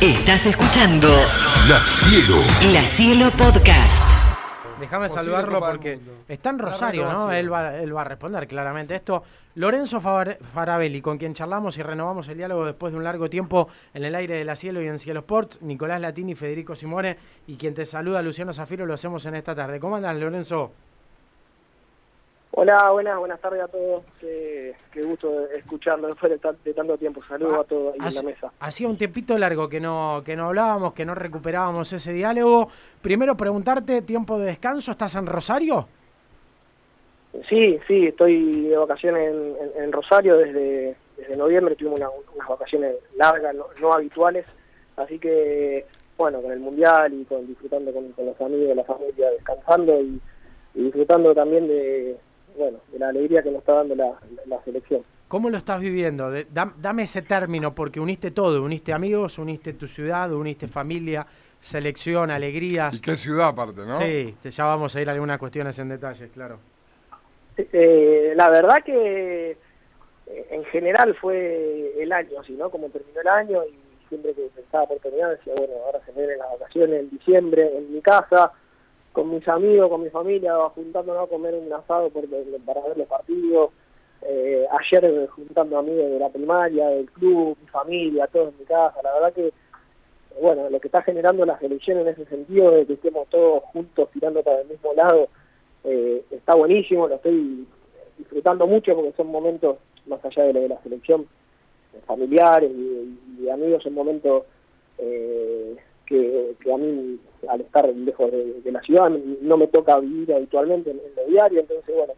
Estás escuchando La Cielo. La Cielo Podcast. Déjame saludarlo porque está en Rosario, ¿no? Él va, él va a responder claramente esto. Lorenzo Farabelli, con quien charlamos y renovamos el diálogo después de un largo tiempo en el aire de la Cielo y en Cielo Sports. Nicolás Latini, Federico Simone y quien te saluda, Luciano Zafiro, lo hacemos en esta tarde. ¿Cómo andas, Lorenzo? Hola, buenas, buenas tardes a todos. Qué, qué gusto escucharlo después de, tan- de tanto tiempo. Saludos a todos ahí en la mesa. Hacía un tiempito largo que no, que no hablábamos, que no recuperábamos ese diálogo. Primero preguntarte, ¿tiempo de descanso? ¿Estás en Rosario? Sí, sí, estoy de vacaciones en, en- en Rosario desde, desde noviembre. Tuvimos una- unas vacaciones largas, no, no habituales. Así que, bueno, con el Mundial y con disfrutando con, con los amigos, la familia, descansando y, y disfrutando también de, bueno, de la alegría que nos está dando la, la selección. ¿Cómo lo estás viviendo? De- dam- dame ese término, porque uniste todo, uniste amigos, uniste tu ciudad, uniste familia, selección, alegrías. Y qué ciudad aparte, ¿no? Sí, te- ya vamos a ir a algunas cuestiones en detalles, claro. Eh, la verdad que eh, en general fue el año, así, ¿no? Como terminó el año y siempre que pensaba por terminar decía, bueno, ahora se vienen las vacaciones en diciembre en mi casa, con mis amigos, con mi familia, juntándonos a comer un asado para ver los partidos. Eh, ayer juntando amigos de la primaria, del club, mi familia, todos en mi casa. La verdad que, bueno, lo que está generando la selección en ese sentido de que estemos todos juntos tirando para el mismo lado, eh, está buenísimo, lo estoy disfrutando mucho porque son momentos, más allá de lo de la selección, eh, familiares y, y amigos, son momentos eh, que, que a mí, al estar lejos de, la ciudad, no me toca vivir habitualmente en, en lo diario, entonces, bueno,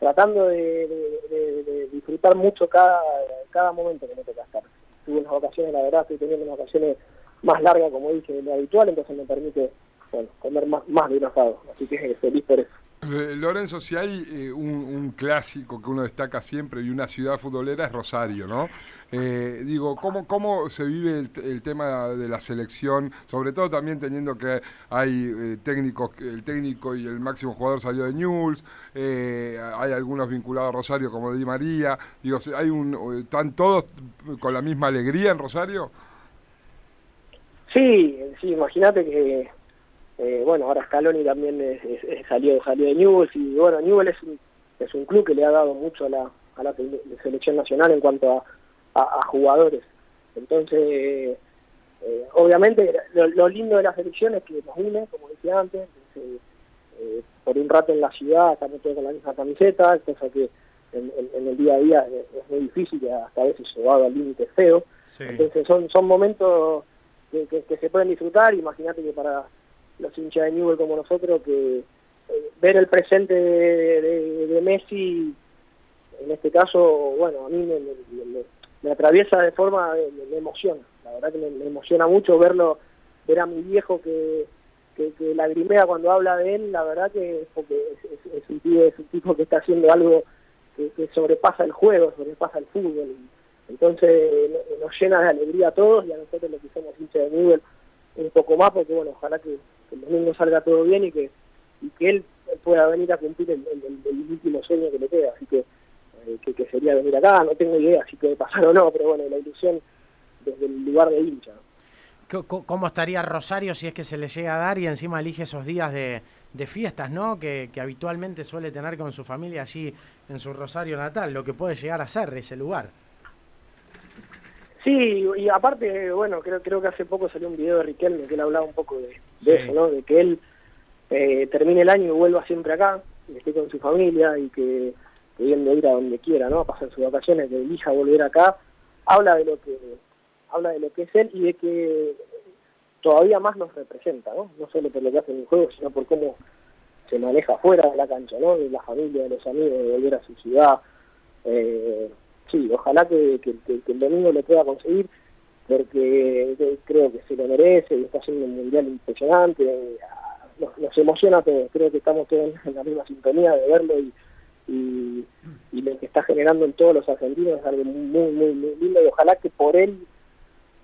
tratando de, disfrutar mucho cada, cada momento que me toca estar. Tuve unas vacaciones, la verdad, estoy teniendo unas vacaciones más largas, como dije, de lo habitual, entonces me permite bueno, comer más, más de un asado, así que feliz por eso. Eh, Lorenzo, si hay eh, un, clásico que uno destaca siempre y una ciudad futbolera es Rosario, ¿no? Eh, digo, ¿cómo, ¿cómo se vive el, el tema de la selección? Sobre todo también teniendo que hay eh, técnicos, el técnico y el máximo jugador salió de Newell's, hay algunos vinculados a Rosario como Di María, digo, hay un, ¿están todos con la misma alegría en Rosario? Sí, sí, imagínate que, eh, bueno, ahora Scaloni también es- es- es- salió, salió de Newell's y, bueno, Newell es un, es un club que le ha dado mucho a la, a la sele- selección nacional en cuanto a, a- a jugadores. Entonces, eh, obviamente, lo, lo lindo de la selección es que nos une, como decía antes, entonces, eh, por un rato en la ciudad estamos todos con la misma camiseta, cosa que en, en- en el día a día es, es muy difícil, y hasta a veces llevado al límite feo. Entonces son, son momentos que, que- que se pueden disfrutar. Imagínate que para los hinchas de Newell como nosotros, que eh, ver el presente de, Messi, en este caso, bueno, a mí me, atraviesa de forma, me, me emociona. La verdad que me, emociona mucho verlo, ver a mi viejo que, que, que lagrimea cuando habla de él, la verdad que es porque es, un, tío, es un tipo que está haciendo algo que, sobrepasa el juego, sobrepasa el fútbol. Entonces no- nos llena de alegría a todos y a nosotros los que somos hinchas de Newell un poco más, porque bueno, ojalá que, que el domingo salga todo bien y que, que él pueda venir a cumplir el, último sueño que le queda. Así que, eh, que, sería venir acá, no tengo idea si puede pasar o no, pero bueno, la ilusión desde el lugar de hincha. ¿Cómo estaría Rosario si es que se le llega a dar y encima elige esos días de, de fiestas, ¿no? Que, que habitualmente suele tener con su familia allí en su Rosario natal, lo que puede llegar a ser ese lugar. Sí, y aparte, bueno, creo creo que hace poco salió un video de Riquelme que él hablaba un poco de, de Sí. eso, ¿no? De que él eh, termine el año y vuelva siempre acá, que esté con su familia y que pudiendo ir a donde quiera, ¿no? A pasar sus vacaciones, que elija volver acá, habla de lo que habla de lo que es él y de que todavía más nos representa, ¿no? No solo por lo que hace en el juego, sino por cómo se maneja fuera de la cancha, ¿no? De la familia, de los amigos, de volver a su ciudad. Eh, sí, ojalá que, el domingo lo pueda conseguir, porque eh, creo que se lo merece y está haciendo un mundial impresionante. eh, Nos, emociona a todos, creo que estamos todos en la misma sintonía de verlo y, lo que está generando en todos los argentinos es algo muy, muy, muy lindo y ojalá que por él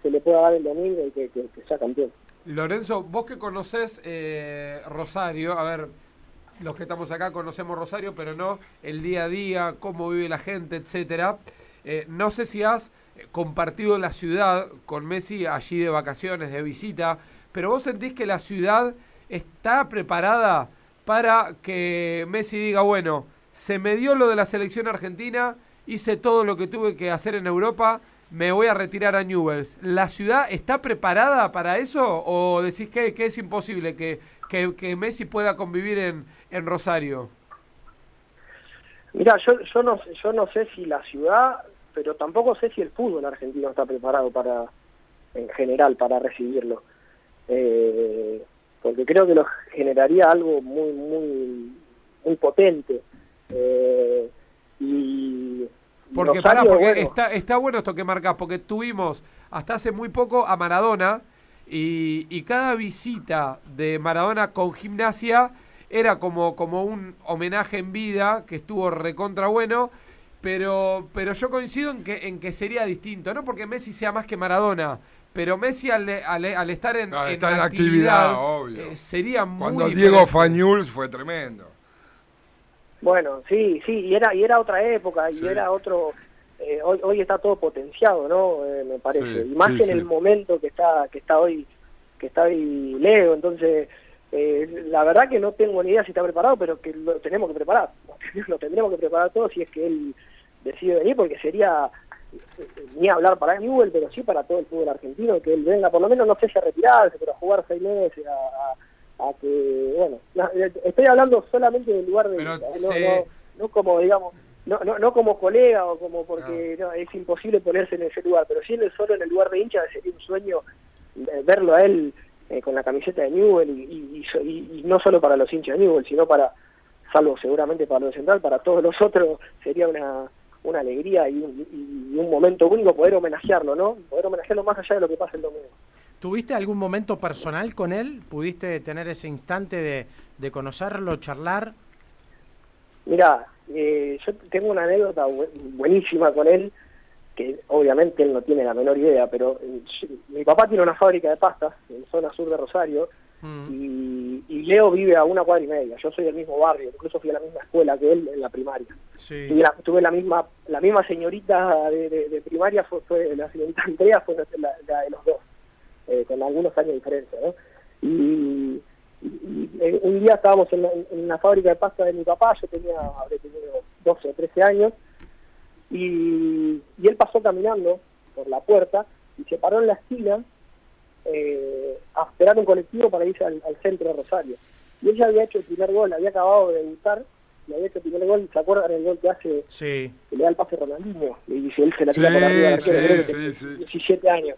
se le pueda dar el domingo y que, sea campeón. Lorenzo, vos que conocés eh, Rosario, a ver, los que estamos acá conocemos Rosario, pero no el día a día, cómo vive la gente, etcétera. Eh, no sé si has eh, compartido la ciudad con Messi allí de vacaciones, de visita, pero vos sentís que la ciudad está preparada para que Messi diga, bueno, se me dio lo de la selección argentina, hice todo lo que tuve que hacer en Europa, me voy a retirar a Newells. ¿La ciudad está preparada para eso o decís que, que es imposible que, que, que, Messi pueda convivir en, en Rosario? Mira, yo, yo, no, yo no sé si la ciudad, pero tampoco sé si el fútbol argentino está preparado para, en general, para recibirlo. Eh, porque creo que lo generaría algo muy, muy, muy potente. Eh, y porque, pará, porque Está, está bueno esto que marcas, porque tuvimos hasta hace muy poco a Maradona y, y, cada visita de Maradona con gimnasia era como, como un homenaje en vida que estuvo recontra bueno. Pero, pero yo coincido en que, en que sería distinto, no porque Messi sea más que Maradona, pero Messi al, al, al estar en, no, en está en actividad, obvio. Eh, sería muy Cuando diferente. Diego Fañuls fue tremendo. Bueno, sí, sí, y era, y era otra época, y era otro... eh, hoy, hoy está todo potenciado, ¿no? Eh, me parece. Sí, y más sí, en sí. el momento que está que está hoy que está hoy Leo, entonces eh, la verdad que no tengo ni idea si está preparado, pero que lo tenemos que preparar. Lo tendremos que preparar todos si es que él decide venir, porque sería eh, ni hablar para Newell, pero sí para todo el fútbol argentino, que él venga, por lo menos no sé si a retirarse, pero a jugar seis meses, a, a- a que, bueno, no, eh, estoy hablando solamente del lugar de Pero no, se- no, no como, digamos, no, no, no como colega o como porque no, es imposible ponerse en ese lugar, pero sí en el, solo en el lugar de hincha sería un sueño eh, verlo a él eh, con la camiseta de Newell y, y- y no solo para los hinchas de Newell, sino para, salvo seguramente para los de Central, para todos los otros sería una, una alegría y un, y un momento único poder homenajearlo, ¿no? Poder homenajearlo más allá de lo que pasa el domingo. ¿Tuviste algún momento personal con él? ¿Pudiste tener ese instante de, de conocerlo, charlar? Mira, eh, yo tengo una anécdota bu- buenísima con él, que obviamente él no tiene la menor idea, pero eh, yo- mi papá tiene una fábrica de pastas en zona sur de Rosario Mm. y, y Leo vive a una cuadra y media. Yo soy del mismo barrio, incluso fui a la misma escuela que él en la primaria. Sí. Tuve la, tuve la misma la misma señorita de, de- de primaria, fue, fue la señorita Andrea, fue la, la de los dos, eh, con algunos años de diferencia. ¿no? Y, y- y, eh, un día estábamos en la, en la fábrica de pasta de mi papá, yo tenía, habré tenido 12 o 13 años, y, y él pasó caminando por la puerta y se paró en la esquina eh, a esperar un colectivo para irse al, al centro de Rosario. Y él ya había hecho el primer gol, había acabado de debutar, y había hecho el primer gol, ¿se acuerdan el gol que hace, Sí. que le da el pase Ronaldinho? Y dice, él se la Sí, tira por arriba del arquero, sí, creo que sí, tenía sí. 17 años.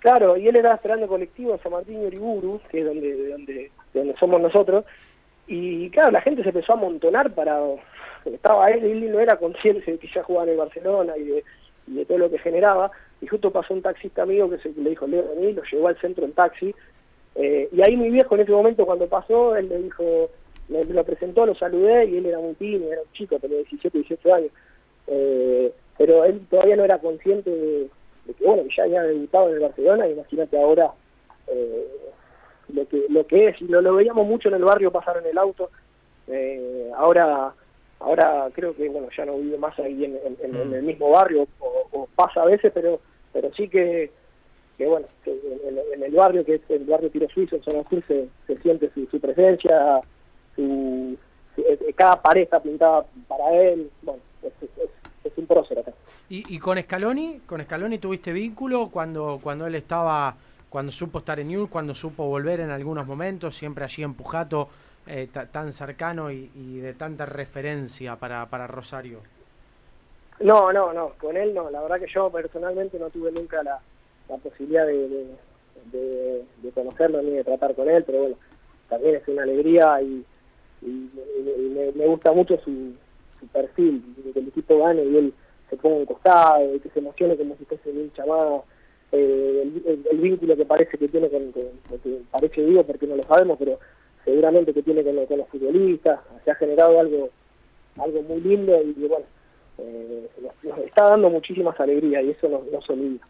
Claro, y él estaba esperando el colectivo en San Martín y Uriburu, que es donde, de donde, de donde somos nosotros, y claro, la gente se empezó a amontonar para... Estaba él y él no era consciente de que ya jugaba en el Barcelona y de, y de todo lo que generaba, y justo pasó un taxista amigo que se, le dijo, Leo, vení, lo llevó al centro en taxi, eh, y ahí mi viejo en ese momento cuando pasó, él le dijo, me, lo presentó, lo saludé, y él era muy tímido, era un chico, tenía 17, 18 años, Eh, pero él todavía no era consciente de, de que, bueno, que ya había debutado en el Barcelona, imagínate ahora eh, lo que lo que es, y lo, lo veíamos mucho en el barrio pasar en el auto, eh, ahora ahora creo que bueno ya no vive más ahí en, en- en- en el mismo barrio o, o pasa a veces pero pero sí que, que bueno que en, en el barrio que es el barrio Tiro Suizo en zona sur se, se siente su, su presencia su, su- eh, cada pared está pintada para él bueno es, es- es- es un prócer acá. ¿Y, y con Scaloni? ¿Con Scaloni tuviste vínculo cuando, cuando él estaba, cuando supo estar en Newell's, cuando supo volver en algunos momentos, siempre allí en Pujato, eh, ta- tan cercano y, de tanta referencia para, para Rosario? No, no, no, con él no. La verdad que yo personalmente no tuve nunca la, la posibilidad de, de, conocerlo ni de tratar con él, pero bueno, también es una alegría y, me, gusta mucho su, su perfil, que el equipo gane y él se ponga un costado, y que se emocione como si fuese un chamado, eh, el, vínculo que parece que tiene con, con- que parece digo porque no lo sabemos, pero seguramente que tiene con, los futbolistas, se ha generado algo algo muy lindo y bueno, eh, nos, nos está dando muchísimas alegrías y eso no, no se olvida.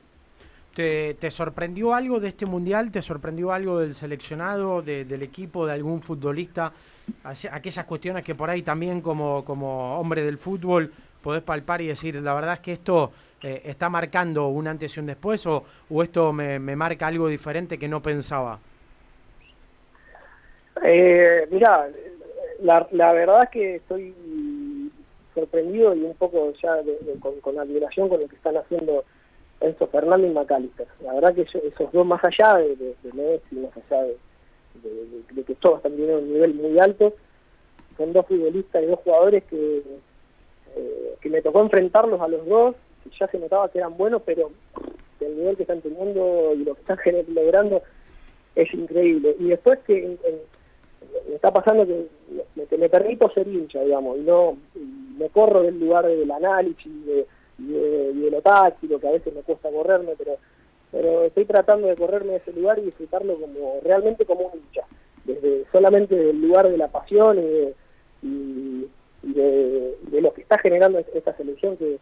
¿Te, sorprendió algo de este mundial? ¿Te sorprendió algo del seleccionado, de- del equipo, de algún futbolista? Aquellas cuestiones que por ahí también como, como hombre del fútbol podés palpar y decir, la verdad es que esto eh, está marcando un antes y un después o, o esto me, me marca algo diferente que no pensaba? Eh, mira, la, la verdad es que estoy sorprendido y un poco ya de- con, admiración con lo que están haciendo Enzo Fernández y McAllister. La verdad que esos, dos, más allá de, de, de Messi, más allá de, de- que todos están teniendo un nivel muy alto, son dos futbolistas y dos jugadores que, eh, que me tocó enfrentarlos a los dos, ya se notaba que eran buenos, pero el nivel que están teniendo y lo que están logrando es increíble. Y después que me está pasando que me, que permito ser hincha, digamos, y no me corro del lugar del análisis y de, y y lo táctico, que a veces me cuesta correrme, pero pero estoy tratando de correrme de ese lugar y disfrutarlo como realmente como un hincha, desde solamente del lugar de la pasión y de, y- y de, de lo que está generando esta selección que,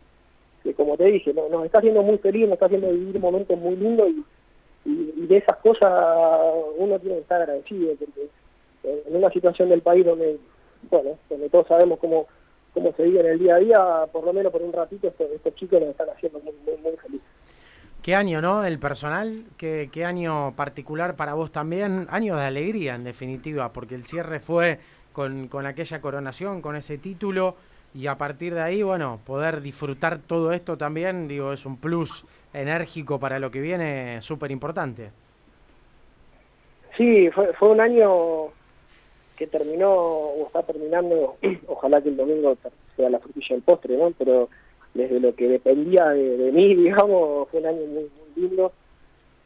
que como te dije, no- nos está haciendo muy feliz, nos está haciendo vivir momentos muy lindos y, de esas cosas uno tiene que estar agradecido, porque en una situación del país donde, bueno, donde todos sabemos cómo, cómo se vive en el día a día, por lo menos por un ratito estos, estos chicos nos están haciendo muy, muy, muy felices. ¿Qué año, no? El personal, ¿Qué, qué año particular para vos también? Años de alegría, en definitiva, porque el cierre fue con, con aquella coronación, con ese título, y a partir de ahí, bueno, poder disfrutar todo esto también, digo, es un plus enérgico para lo que viene, súper importante. Sí, fue, fue un año que terminó, o está terminando, ojalá que el domingo sea la frutilla del postre, ¿no? Pero desde lo que dependía de, de mí, digamos, fue un año muy, muy lindo,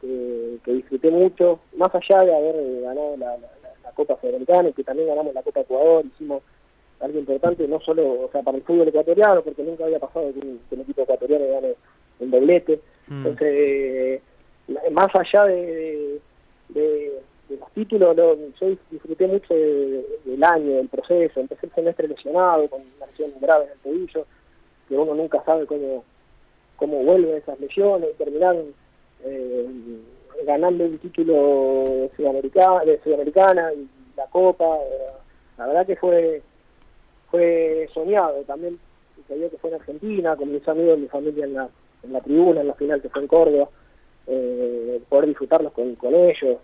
que, disfruté mucho, más allá de haber ganado la, la- la- Copa Sudamericana que también ganamos la Copa Ecuador, hicimos algo importante, no solo o sea, para el fútbol ecuatoriano, porque nunca había pasado que un, que un equipo ecuatoriano gane un doblete. Mm. Entonces, eh, más allá de, de- de los títulos, lo- yo disfruté mucho de- del año, del proceso. Empecé el semestre lesionado, con una lesión grave en el tobillo, que uno nunca sabe cómo, cómo vuelven esas lesiones, y terminaron eh, ganando el título sudamericana, de Sudamericana y la Copa. eh, la verdad que fue fue soñado también que fue en Argentina con mis amigos mi familia en la, en la tribuna en la final que fue en Córdoba eh, poder disfrutarlos con, con ellos.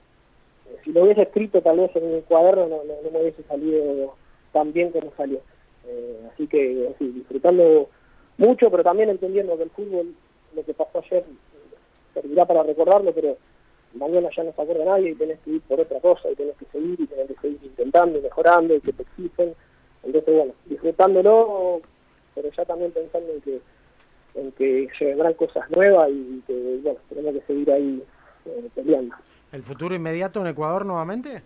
Eh, si lo hubiese escrito tal vez en mi cuaderno no, no, me hubiese salido tan bien como salió. Eh, así que sí, disfrutando mucho pero también entendiendo que el fútbol lo que pasó ayer servirá para recordarlo pero mañana ya no se acuerda nadie y tenés que ir por otra cosa y tenés que seguir y tenés que seguir intentando y mejorando y que te exigen entonces, bueno, disfrutándolo, pero ya también pensando en que en que se vendrán cosas nuevas y que, bueno, tenemos que seguir ahí eh, peleando. ¿El futuro inmediato en Ecuador nuevamente?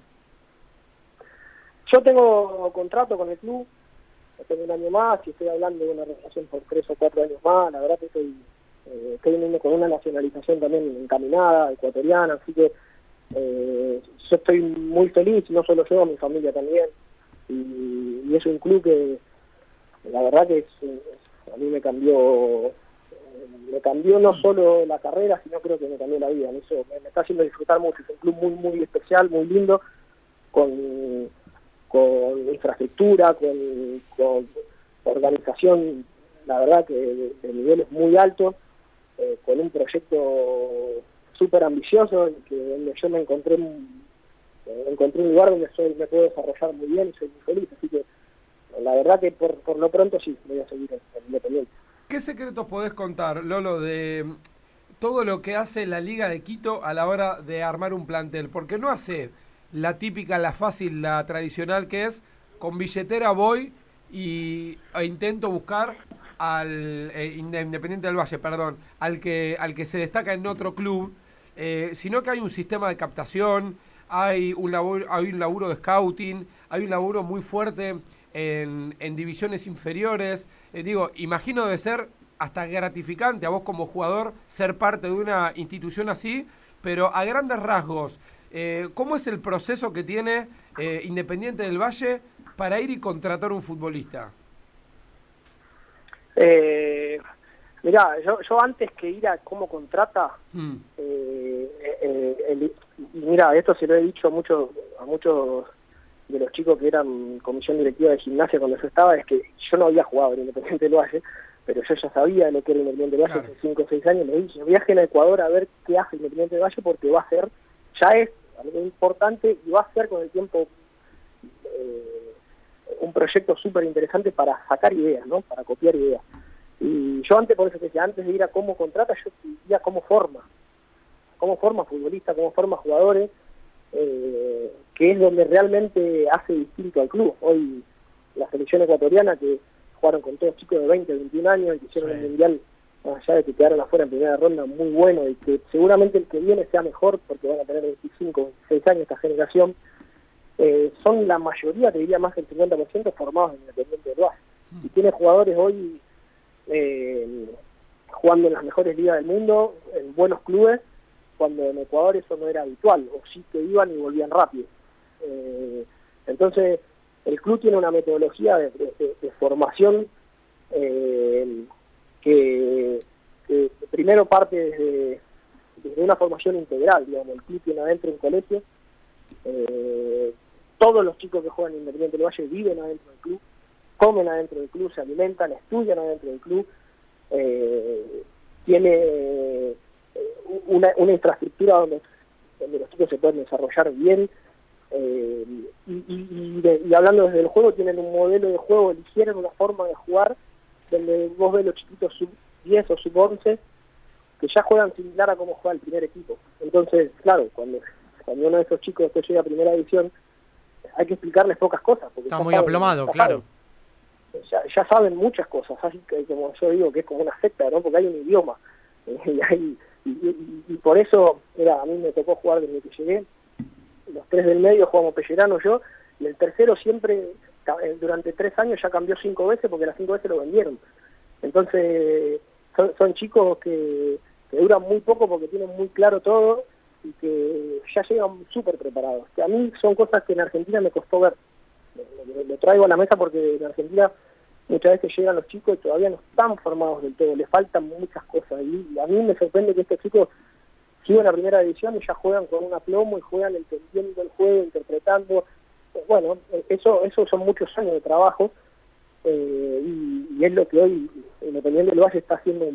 Yo tengo contrato con el club, tengo un año más y estoy hablando de una relación por tres o cuatro años más, la verdad que estoy, eh, estoy viniendo con una nacionalización también encaminada, ecuatoriana, así que eh, yo estoy muy feliz, no solo yo, mi familia también, y, y es un club que la verdad que es, es- a mí me cambió eh, me cambió no solo la carrera sino creo que me cambió la vida. Eso me, me está haciendo disfrutar mucho. Es un club muy muy especial muy lindo con con infraestructura con, con organización la verdad que de, de niveles muy altos eh, con un proyecto súper ambicioso y que donde yo me encontré un- encontré un lugar donde soy, me puedo desarrollar muy bien y soy muy feliz, así que la verdad que por, por lo pronto sí, voy a seguir en, en Independiente. ¿Qué secretos podés contar, Lolo, de todo lo que hace la Liga de Quito a la hora de armar un plantel? Porque no hace la típica, la fácil, la tradicional que es con billetera voy y e intento buscar al eh, Inde- Independiente del Valle, perdón, al que al que se destaca en otro club, eh, sino que hay un sistema de captación, hay un laburo, hay un laburo de scouting, hay un laburo muy fuerte en, en divisiones inferiores. Eh, digo, imagino debe ser hasta gratificante a vos como jugador ser parte de una institución así, pero a grandes rasgos, eh, ¿cómo es el proceso que tiene eh, Independiente del Valle para ir y contratar un futbolista? Eh, mirá, yo, yo antes que ir a cómo contrata, Mm, eh, el- mira, esto se lo he dicho a muchos, a muchos de los chicos que eran comisión directiva de gimnasia cuando yo estaba, es que yo no había jugado en Independiente del Valle, pero yo ya sabía lo que era Independiente del Valle Claro. hace 5 o 6 años, le dije, viajen a Ecuador a ver qué hace Independiente del Valle porque va a ser, ya es algo importante y va a ser con el tiempo eh, un proyecto súper interesante para sacar ideas, ¿no? Para copiar ideas. Y yo antes, por eso decía, antes de ir a cómo contrata, yo iría a cómo forma. Cómo forma futbolista, cómo forma jugadores, eh, que es donde realmente hace distinto al club. Hoy la selección ecuatoriana que jugaron con todos chicos de 20, 21 años y que hicieron Sí. el mundial, más allá de que quedaron afuera en primera ronda, muy bueno y que seguramente el que viene sea mejor porque van a tener 25, 26 años esta generación. Eh, son la mayoría, te diría más del 50% formados en Independiente del Valle. Y tiene jugadores hoy eh, jugando en las mejores ligas del mundo, en buenos clubes, cuando en Ecuador eso no era habitual, o sí que iban y volvían rápido. Eh, entonces, el club tiene una metodología de, formación eh, que, primero parte desde, una formación integral, digamos, el club tiene adentro un colegio, eh, todos los chicos que juegan en Independiente del Valle viven adentro del club, comen adentro del club, se alimentan, estudian adentro del club, tiene una, una infraestructura donde, donde los chicos se pueden desarrollar bien, eh, y, y- y de- y hablando desde el juego, tienen un modelo de juego, eligieron una forma de jugar, donde vos ves los chiquitos sub 10 o sub 11, que ya juegan similar a cómo juega el primer equipo. Entonces, claro, cuando, cuando uno de esos chicos después llega a primera división, hay que explicarles pocas cosas. Porque Está muy saben- aplomado, claro. saben. Ya, ya saben muchas cosas, así que como yo digo que es como una secta, ¿no? Porque hay un idioma. y, hay- y- y- por eso, era, a mí me tocó jugar desde que llegué, los tres del medio jugamos Pellerano yo, y el tercero siempre, eh, durante tres años ya cambió cinco veces porque las cinco veces lo vendieron. Entonces, son, son chicos que, que duran muy poco porque tienen muy claro todo y que ya llegan súper preparados. Que a mí son cosas que en Argentina me costó ver. Lo, lo- lo traigo a la mesa porque en Argentina muchas veces llegan los chicos y todavía no están formados del todo, les faltan muchas cosas. Y a mí me sorprende que estos chicos suben a primera división y ya juegan con un aplomo y juegan entendiendo el juego, interpretando. Eh, Bueno, eh, eso, eso son muchos años de trabajo eh, y, es lo que hoy Independiente del Valle está haciendo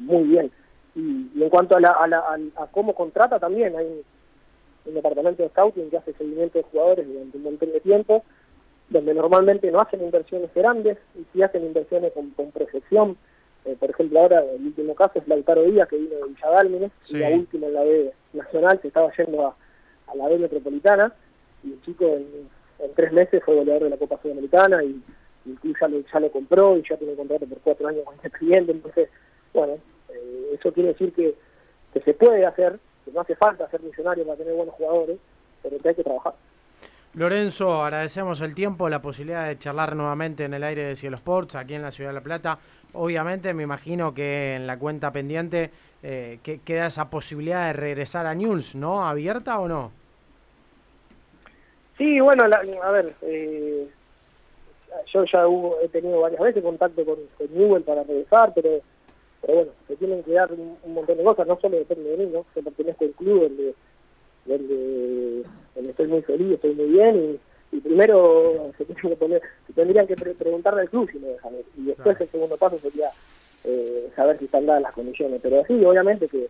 muy bien. Y, en cuanto a, la, a, la- cómo contrata también, hay un, un departamento de scouting que hace seguimiento de jugadores durante un montón de tiempo, donde normalmente no hacen inversiones grandes y sí hacen inversiones con, con proyección. Eh, por ejemplo, ahora el último caso es Lautaro Díaz, que vino de Villadálmines, Sí. y la última en la B nacional, se estaba yendo a, a la B metropolitana, y el chico en, en tres meses fue goleador de la Copa Sudamericana y, y el club ya lo, ya lo compró y ya tiene contrato por cuatro años con este cliente, entonces, bueno, eh, eso quiere decir que, que se puede hacer, que no hace falta ser millonario para tener buenos jugadores, pero que hay que trabajar. Lorenzo, agradecemos el tiempo, la posibilidad de charlar nuevamente en el aire de Cielo Sports, aquí en la Ciudad de La Plata. Obviamente, me imagino que en la cuenta pendiente eh, que queda esa posibilidad de regresar a News, ¿no? ¿Abierta o no? Sí, bueno, la- a ver, eh, yo ya hubo- he tenido varias veces contacto con, con Newell para regresar, pero, pero bueno, se tienen que dar un, montón de cosas, no solo depende de mí, ¿no? Yo pertenezco al club donde, donde, donde estoy muy feliz, estoy muy bien y, y primero se tienen que poner, se tendrían que pre- preguntarle al club si me dejan y después Claro. el segundo paso sería eh, saber si están dadas las condiciones, pero sí, obviamente que,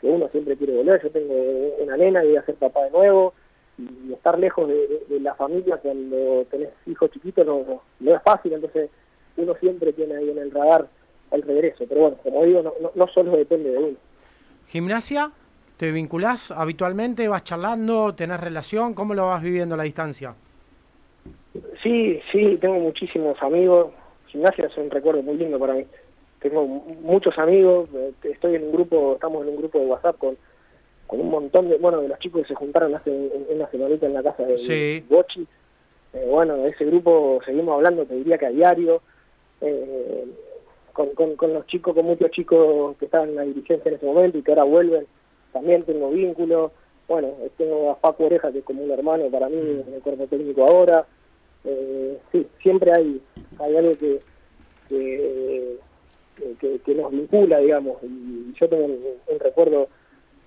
que uno siempre quiere volver, yo tengo una nena y voy a ser papá de nuevo, y estar lejos de, de- de la familia cuando tenés hijos chiquitos no, no, no es fácil, entonces uno siempre tiene ahí en el radar el regreso, pero bueno, como digo, no, no, no solo depende de uno. ¿Gimnasia? ¿Te vinculás habitualmente? ¿Vas charlando? ¿Tenés relación? ¿Cómo lo vas viviendo a la distancia? Sí, sí, tengo muchísimos amigos, gimnasia es un recuerdo muy lindo para mí, tengo mu- muchos amigos, eh, estoy en un grupo, estamos en un grupo de WhatsApp con, con un montón de, bueno, de los chicos que se juntaron hace un- una semanita en la casa de, Sí. de Bochi, Eh, bueno, de ese grupo seguimos hablando, te diría que a diario, eh, con, con, con los chicos, con muchos chicos que estaban en la dirigencia en ese momento y que ahora vuelven, también tengo vínculos, bueno, tengo a Paco Oreja, que es como un hermano para mí en el cuerpo técnico ahora, eh, sí, siempre hay, hay algo que, que, nos vincula, digamos, y yo tengo un, recuerdo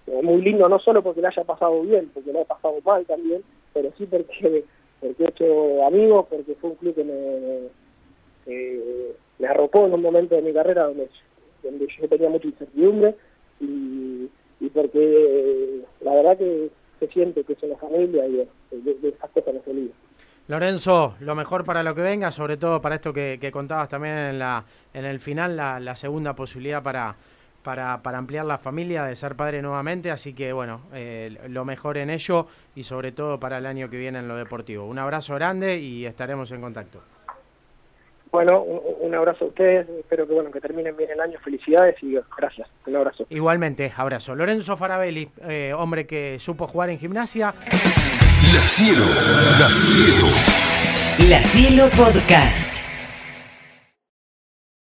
eh, muy lindo, no solo porque le haya pasado bien, porque le ha pasado mal también, pero sí porque, porque he hecho amigos, porque fue un club que me, me arropó en un momento de mi carrera donde, donde yo tenía mucha incertidumbre y, y porque eh, la verdad que se siente que es una familia y de, de- de esas cosas. Lorenzo, lo mejor para lo que venga, sobre todo para esto que, que contabas también en, la, en el final, la, la segunda posibilidad para, para, para ampliar la familia, de ser padre nuevamente. Así que, bueno, eh, lo mejor en ello y sobre todo para el año que viene en lo deportivo. Un abrazo grande y estaremos en contacto. Bueno, un, un abrazo a ustedes, espero que bueno que terminen bien el año, felicidades y gracias, un abrazo. Igualmente, abrazo. Lorenzo Farabelli, eh, hombre que supo jugar en gimnasia. La Cielo, La Cielo. La Cielo Podcast.